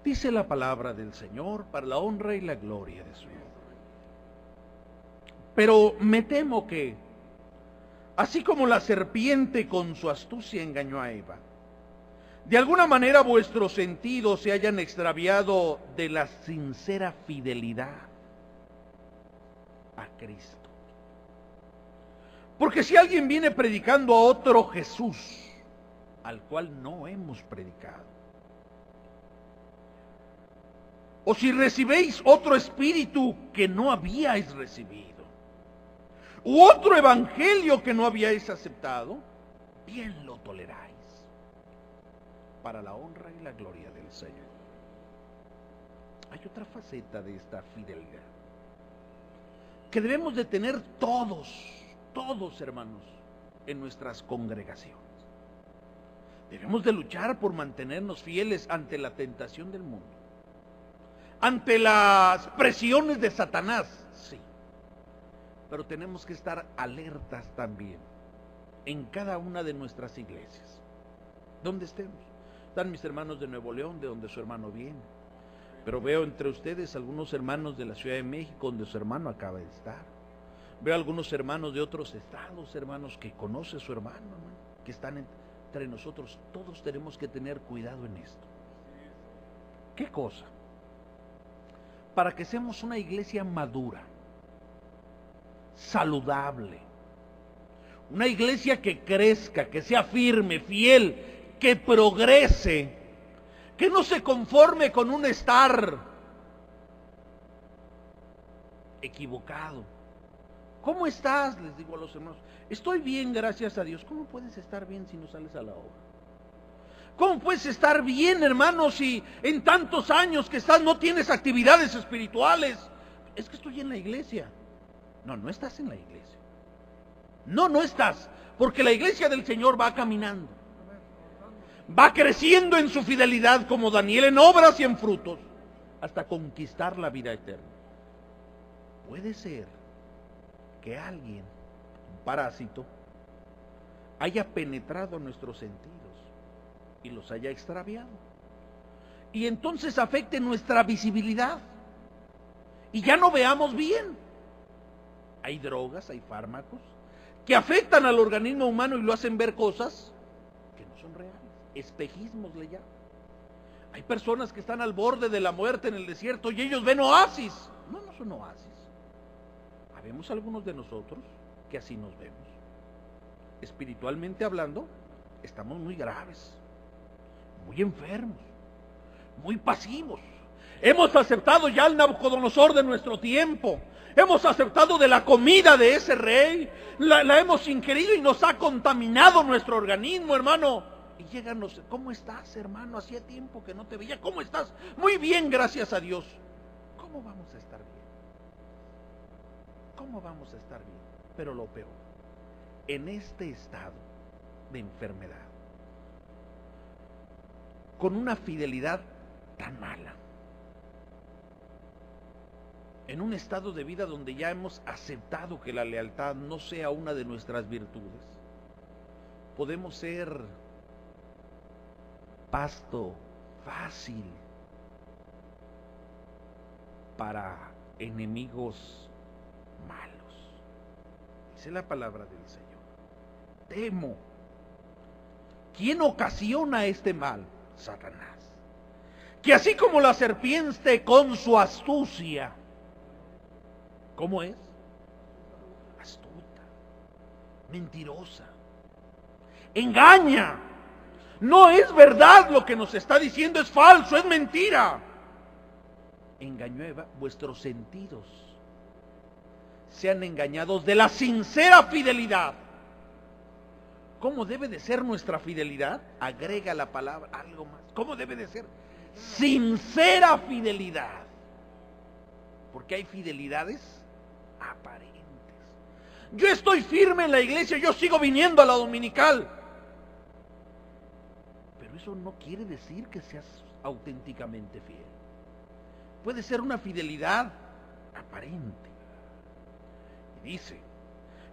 Dice la palabra del Señor para la honra y la gloria de su nombre. Pero me temo que, así como la serpiente con su astucia engañó a Eva, de alguna manera vuestros sentidos se hayan extraviado de la sincera fidelidad a Cristo. Porque si alguien viene predicando a otro Jesús, al cual no hemos predicado, o si recibéis otro espíritu que no habíais recibido, u otro evangelio que no habíais aceptado, bien lo toleráis para la honra y la gloria del Señor. Hay otra faceta de esta fidelidad que debemos de tener todos todos hermanos, en nuestras congregaciones. Debemos de luchar por mantenernos fieles ante la tentación del mundo, ante las presiones de Satanás, sí. Pero tenemos que estar alertas también en cada una de nuestras iglesias, donde estemos. Están mis hermanos de Nuevo León, de donde su hermano viene. Pero veo entre ustedes algunos hermanos de la Ciudad de México, donde su hermano acaba de estar Veo algunos hermanos de otros estados, hermanos, que conoce su hermano, que están entre nosotros. Todos tenemos que tener cuidado en esto. ¿Qué cosa? Para que seamos una iglesia madura, saludable, una iglesia que crezca, que sea firme, fiel, que progrese, que no se conforme con un estar equivocado ¿Cómo estás? Les digo a los hermanos. Estoy bien, gracias a Dios. ¿Cómo puedes estar bien si no sales a la obra? ¿Cómo puedes estar bien, hermano, si en tantos años que estás no tienes actividades espirituales? Es que estoy en la iglesia. No, no estás en la iglesia. No, no estás. Porque la iglesia del Señor va caminando. Va creciendo en su fidelidad como Daniel en obras y en frutos hasta conquistar la vida eterna. Puede ser que alguien, un parásito, haya penetrado nuestros sentidos y los haya extraviado. Y entonces afecte nuestra visibilidad. Y ya no veamos bien. Hay drogas, hay fármacos que afectan al organismo humano y lo hacen ver cosas que no son reales. Espejismos le llaman. Hay personas que están al borde de la muerte en el desierto y ellos ven oasis. No, no son oasis. Vemos algunos de nosotros que así nos vemos. Espiritualmente hablando, estamos muy graves, muy enfermos, muy pasivos. Hemos aceptado ya al Nabucodonosor de nuestro tiempo. Hemos aceptado de la comida de ese rey. La, la, hemos ingerido y nos ha contaminado nuestro organismo, hermano. Y llegan ¿cómo estás, hermano? Hacía tiempo que no te veía. ¿Cómo estás? Muy bien, gracias a Dios. ¿Cómo vamos a estar bien? ¿cómo vamos a estar bien? Pero lo peor, en este estado de enfermedad, con una fidelidad tan mala, en un estado de vida donde ya hemos aceptado que la lealtad no sea una de nuestras virtudes, podemos ser pasto fácil para enemigos malos. Dice la palabra del Señor. Temo. ¿Quién ocasiona este mal? Satanás. Que así como la serpiente con su astucia, ¿cómo es? Astuta, mentirosa, engaña. No es verdad lo que nos está diciendo, es falso, es mentira engañó vuestros sentidos sean engañados de la sincera fidelidad. ¿Cómo debe de ser nuestra fidelidad? Agrega la palabra algo más. ¿Cómo debe de ser? Sincera fidelidad. Porque hay fidelidades aparentes. Yo estoy firme en la iglesia, yo sigo viniendo a la dominical. Eso no quiere decir que seas auténticamente fiel puede ser una fidelidad aparente. Y dice,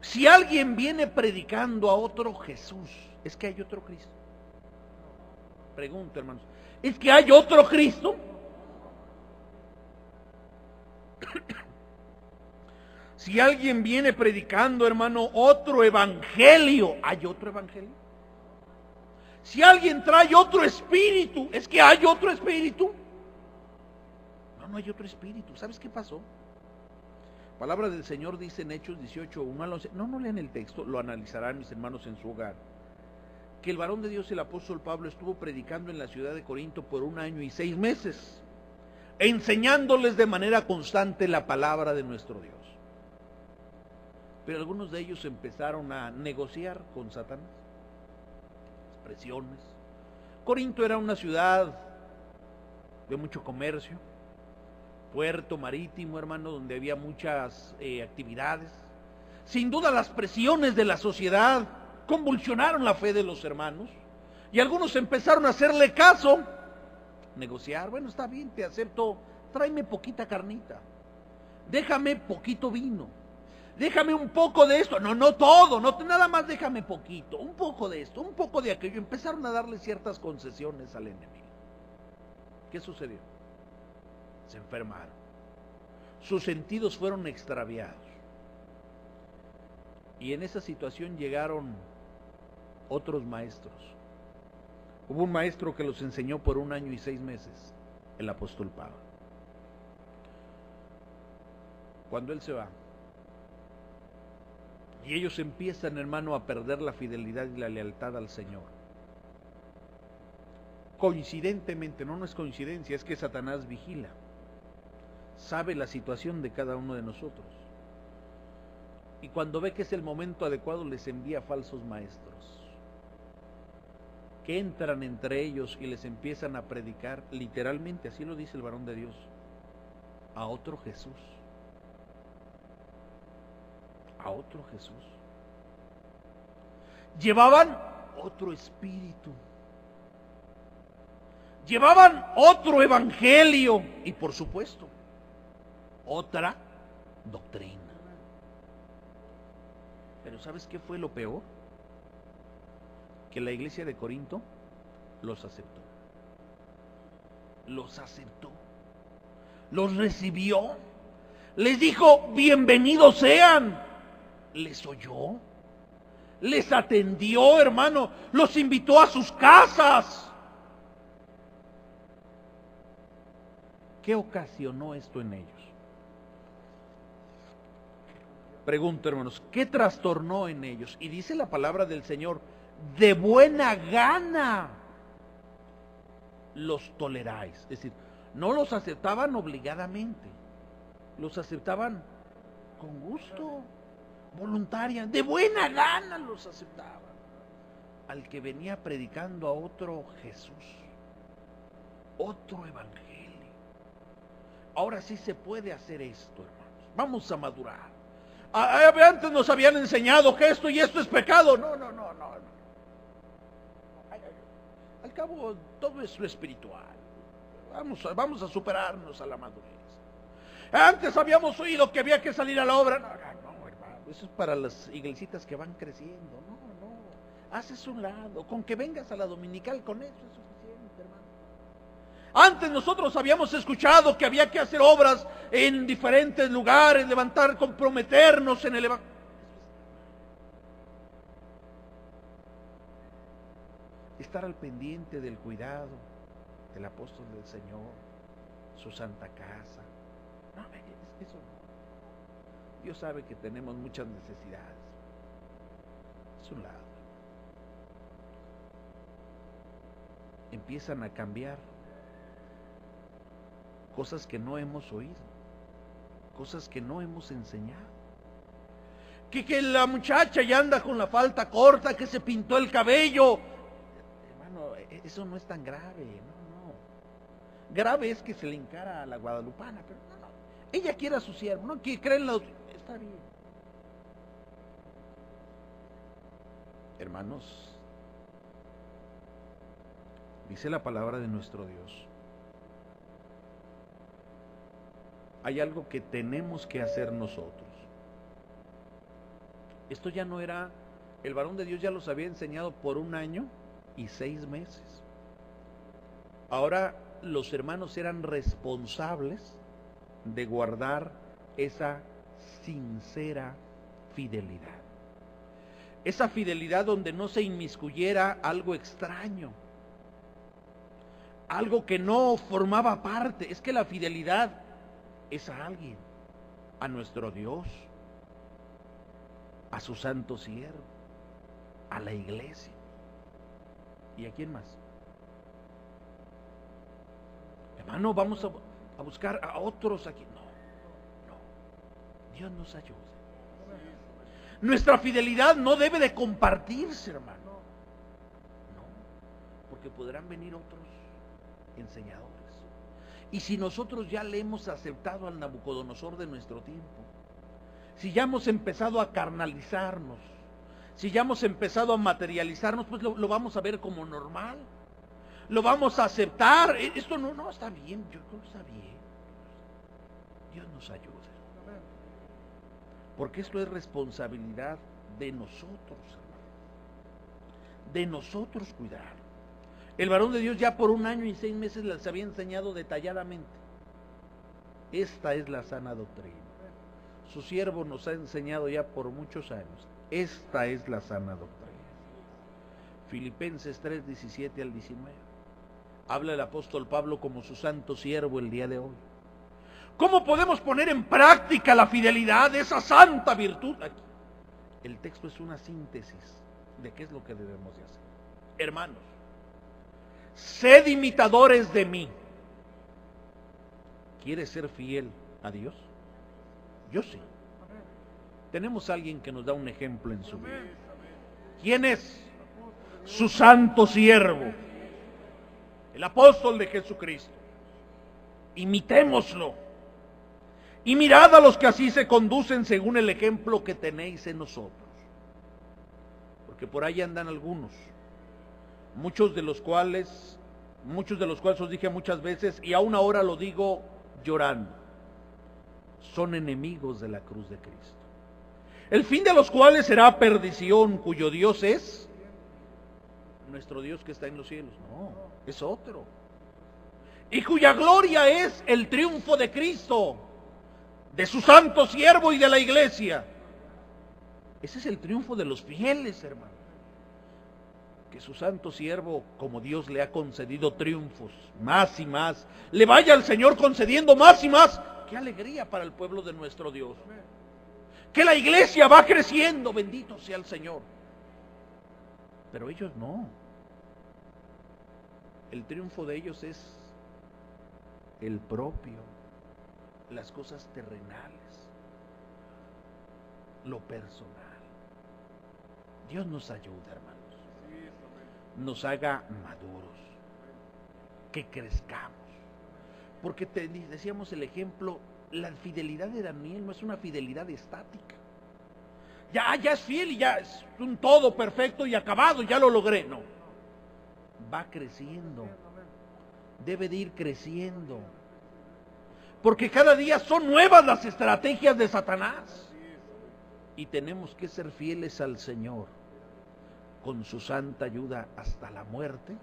si alguien viene predicando a otro Jesús, es que hay otro Cristo. Pregunto, hermanos, ¿es que hay otro Cristo? Si alguien viene predicando, hermano, otro evangelio, ¿hay otro evangelio? Si alguien trae otro espíritu, ¿es que hay otro espíritu? no hay otro espíritu. ¿Sabes qué pasó? Palabra del Señor dice en Hechos 18, 1 al 11. No, no lean el texto, lo analizarán mis hermanos en su hogar. Que el varón de Dios, el apóstol Pablo, estuvo predicando en la ciudad de Corinto por un año y seis meses, enseñándoles de manera constante la palabra de nuestro Dios. Pero algunos de ellos empezaron a negociar con Satanás. Presiones. Corinto era una ciudad de mucho comercio puerto marítimo, hermano, donde había muchas eh, actividades. Sin duda las presiones de la sociedad convulsionaron la fe de los hermanos y algunos empezaron a hacerle caso, negociar, bueno, está bien, te acepto, tráeme poquita carnita, déjame poquito vino, déjame un poco de esto, no, no todo, no nada más déjame poquito, un poco de esto, un poco de aquello, empezaron a darle ciertas concesiones al enemigo. ¿Qué sucedió? se enfermaron. Sus sentidos fueron extraviados. Y en esa situación llegaron otros maestros. Hubo un maestro que los enseñó por un año y seis meses, el apóstol Pablo. Cuando él se va, y ellos empiezan, hermano, a perder la fidelidad y la lealtad al Señor. Coincidentemente, no, es coincidencia, es que Satanás vigila sabe la situación de cada uno de nosotros. Y cuando ve que es el momento adecuado, les envía falsos maestros, que entran entre ellos y les empiezan a predicar, literalmente, así lo dice el varón de Dios, a otro Jesús. A otro Jesús. Llevaban otro espíritu. Llevaban otro evangelio. Y por supuesto, otra doctrina. Pero ¿sabes qué fue lo peor? Que la iglesia de Corinto los aceptó. Los aceptó. Los recibió. Les dijo, bienvenidos sean. Les oyó. Les atendió, hermano. Los invitó a sus casas. ¿Qué ocasionó esto en ellos? Pregunto, hermanos, ¿qué trastornó en ellos? Y dice la palabra del Señor, de buena gana los toleráis. Es decir, no los aceptaban obligadamente, los aceptaban con gusto, voluntaria, de buena gana los aceptaban. Al que venía predicando a otro Jesús, otro evangelio. Ahora sí se puede hacer esto, hermanos. Vamos a madurar. Antes nos habían enseñado que esto y esto es pecado. No, no, no, no. Al cabo, todo es lo espiritual. Vamos, vamos a superarnos a la madurez. Antes habíamos oído que había que salir a la obra. Eso es para las iglesitas que van creciendo. No, no. Haces un lado. Con que vengas a la dominical, con eso es suficiente, hermano. Antes nosotros habíamos escuchado que había que hacer obras en diferentes lugares, levantar, comprometernos en el. Estar al pendiente del cuidado del apóstol del Señor, su santa casa. No, eso no. Dios sabe que tenemos muchas necesidades. Es un lado. Empiezan a cambiar cosas que no hemos oído, cosas que no hemos enseñado. Que, que la muchacha ya anda con la falta corta, que se pintó el cabello. Hermano, e, eso no es tan grave, no, no. Grave es que se le encara a la guadalupana, pero no, no. Ella quiere a su siervo, no que creen los... Hermanos, dice la palabra de nuestro Dios hay algo que tenemos que hacer nosotros. Esto ya no era, el varón de Dios ya los había enseñado por un año y seis meses. Ahora los hermanos eran responsables de guardar esa sincera fidelidad. Esa fidelidad donde no se inmiscuyera algo extraño, algo que no formaba parte. Es que la fidelidad es a alguien, a nuestro Dios, a su santo siervo, a la iglesia. ¿Y a quién más? Hermano, vamos a, buscar a otros aquí. Dios nos ayude. Nuestra fidelidad no debe de compartirse, hermano. No, porque podrán venir otros enseñadores. Y si nosotros ya le hemos aceptado al Nabucodonosor de nuestro tiempo, si ya hemos empezado a carnalizarnos, si ya hemos empezado a materializarnos, pues lo, vamos a ver como normal. Lo vamos a aceptar. E, esto no, no está bien, yo que está bien. Dios nos ayude. Porque esto es responsabilidad de nosotros, De nosotros cuidar. El varón de Dios ya por un año y seis meses les había enseñado detalladamente. Esta es la sana doctrina. Su siervo nos ha enseñado ya por muchos años. Esta es la sana doctrina. Filipenses 3, 17 al 19. Habla el apóstol Pablo como su santo siervo el día de hoy. ¿Cómo podemos poner en práctica la fidelidad de esa santa virtud? Aquí. El texto es una síntesis de qué es lo que debemos de hacer. Hermanos, sed imitadores de mí. ¿Quieres ser fiel a Dios? Yo sí. Tenemos a alguien que nos da un ejemplo en su vida. ¿Quién es? Su santo siervo, el apóstol de Jesucristo. Imitémoslo. Y mirad a los que así se conducen según el ejemplo que tenéis en nosotros. Porque por ahí andan algunos muchos de los cuales, muchos de los cuales os dije muchas veces, y aún ahora lo digo llorando, son enemigos de la cruz de Cristo. El fin de los cuales será perdición, cuyo Dios es nuestro Dios que está en los cielos. No, es otro. Y cuya gloria es el triunfo de Cristo, de su santo siervo y de la iglesia. Ese es el triunfo de los fieles, hermano que su santo siervo, como Dios le ha concedido triunfos, más y más, le vaya al Señor concediendo más y más. Qué alegría para el pueblo de nuestro Dios. Que la iglesia va creciendo, bendito sea el Señor. Pero ellos no. El triunfo de ellos es el propio, las cosas terrenales, lo personal. Dios nos ayuda, hermano nos haga maduros, que crezcamos. Porque te decíamos el ejemplo, la fidelidad de Daniel no es una fidelidad estática. ya, ya es fiel y ya es un todo perfecto y acabado, ya lo logré. No. Va creciendo. Debe de ir creciendo. Porque cada día son nuevas las estrategias de Satanás. Y tenemos que ser fieles al Señor con su santa ayuda hasta la muerte.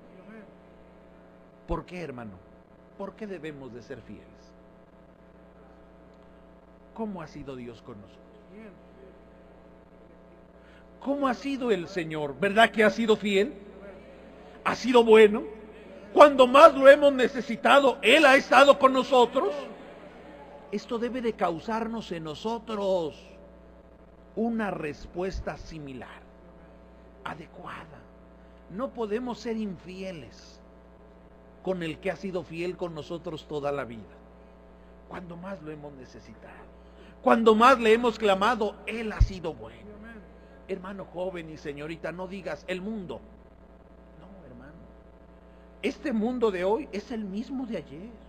¿Por qué, hermano? ¿Por qué debemos de ser fieles? ¿Cómo ha sido Dios con nosotros? ¿Cómo ha sido el Señor? ¿Verdad que ha sido fiel? ¿Ha sido bueno? Cuando más lo hemos necesitado, Él ha estado con nosotros. Esto debe de causarnos en nosotros una respuesta similar, adecuada. No podemos ser infieles con el que ha sido fiel con nosotros toda la vida. Cuando más lo hemos necesitado, cuando más le hemos clamado, Él ha sido bueno. Hermano joven y señorita, no digas el mundo. No, hermano. Este mundo de hoy es el mismo de ayer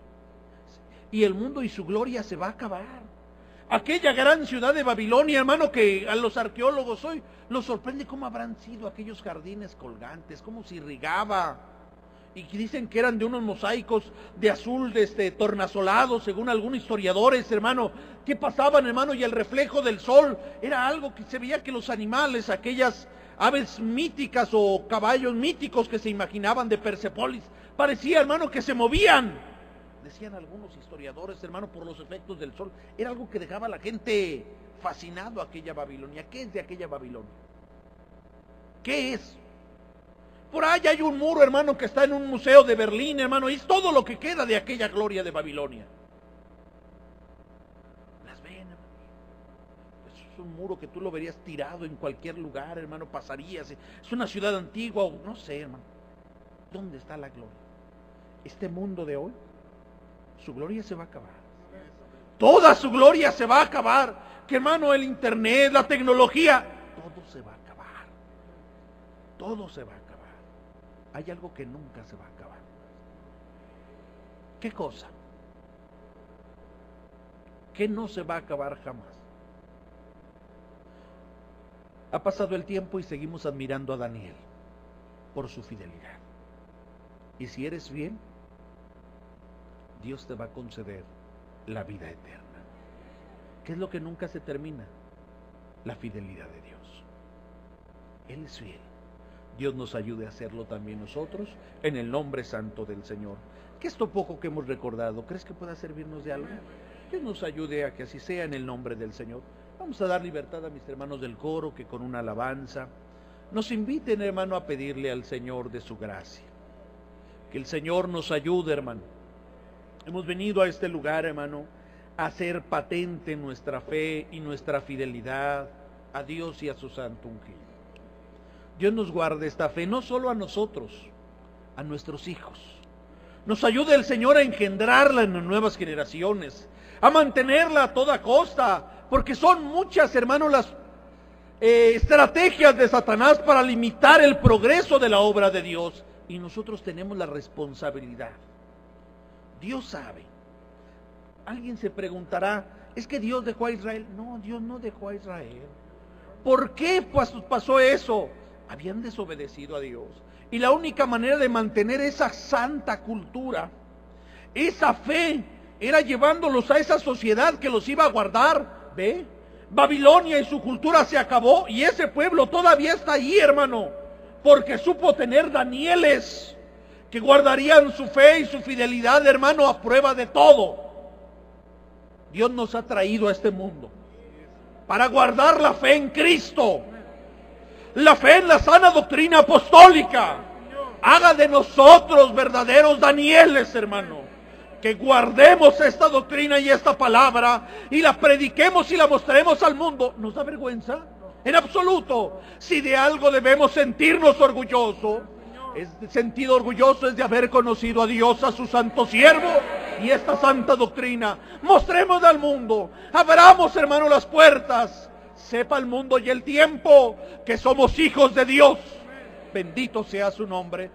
y el mundo y su gloria se va a acabar. Aquella gran ciudad de Babilonia, hermano, que a los arqueólogos hoy los sorprende cómo habrán sido aquellos jardines colgantes, cómo se irrigaba. Y dicen que eran de unos mosaicos de azul, de este, tornasolado, según algunos historiadores, hermano. ¿Qué pasaban, hermano? Y el reflejo del sol era algo que se veía que los animales, aquellas aves míticas o caballos míticos que se imaginaban de Persepolis, parecía, hermano, que se movían decían algunos historiadores, hermano, por los efectos del sol, era algo que dejaba a la gente fascinado aquella Babilonia. ¿Qué es de aquella Babilonia? ¿Qué es? Por ahí hay un muro, hermano, que está en un museo de Berlín, hermano, y es todo lo que queda de aquella gloria de Babilonia. Las ven, hermano. Es un muro que tú lo verías tirado en cualquier lugar, hermano, pasarías. Es una ciudad antigua, no sé, hermano. ¿Dónde está la gloria? Este mundo de hoy su gloria se va a acabar. Toda su gloria se va a acabar. Que hermano, el internet, la tecnología, todo se va a acabar. Todo se va a acabar. Hay algo que nunca se va a acabar. ¿Qué cosa? Que no se va a acabar jamás. Ha pasado el tiempo y seguimos admirando a Daniel por su fidelidad. Y si eres bien, Dios te va a conceder la vida eterna. ¿Qué es lo que nunca se termina? La fidelidad de Dios. Él es fiel. Dios nos ayude a hacerlo también nosotros en el nombre santo del Señor. Que esto poco que hemos recordado, ¿crees que pueda servirnos de algo? Dios nos ayude a que así sea en el nombre del Señor. Vamos a dar libertad a mis hermanos del coro que con una alabanza nos inviten, hermano, a pedirle al Señor de su gracia. Que el Señor nos ayude, hermano Hemos venido a este lugar, hermano, a hacer patente nuestra fe y nuestra fidelidad a Dios y a su santo ungido. Dios nos guarde esta fe, no solo a nosotros, a nuestros hijos. Nos ayude el Señor a engendrarla en nuevas generaciones, a mantenerla a toda costa, porque son muchas, hermanos, las eh, estrategias de Satanás para limitar el progreso de la obra de Dios. Y nosotros tenemos la responsabilidad Dios sabe. Alguien se preguntará, ¿es que Dios dejó a Israel? No, Dios no dejó a Israel. ¿Por qué pasó eso? Habían desobedecido a Dios. Y la única manera de mantener esa santa cultura, esa fe, era llevándolos a esa sociedad que los iba a guardar. ¿Ve? Babilonia y su cultura se acabó y ese pueblo todavía está ahí, hermano, porque supo tener Danieles que guardarían su fe y su fidelidad, hermano, a prueba de todo. Dios nos ha traído a este mundo para guardar la fe en Cristo, la fe en la sana doctrina apostólica. Haga de nosotros verdaderos Danieles, hermano. Que guardemos esta doctrina y esta palabra y la prediquemos y la mostremos al mundo. ¿Nos da vergüenza? En absoluto. Si de algo debemos sentirnos orgullosos, es sentido orgulloso es de haber conocido a Dios, a su santo siervo y esta santa doctrina. Mostremos al mundo, abramos hermano las puertas, sepa el mundo y el tiempo que somos hijos de Dios. Bendito sea su nombre.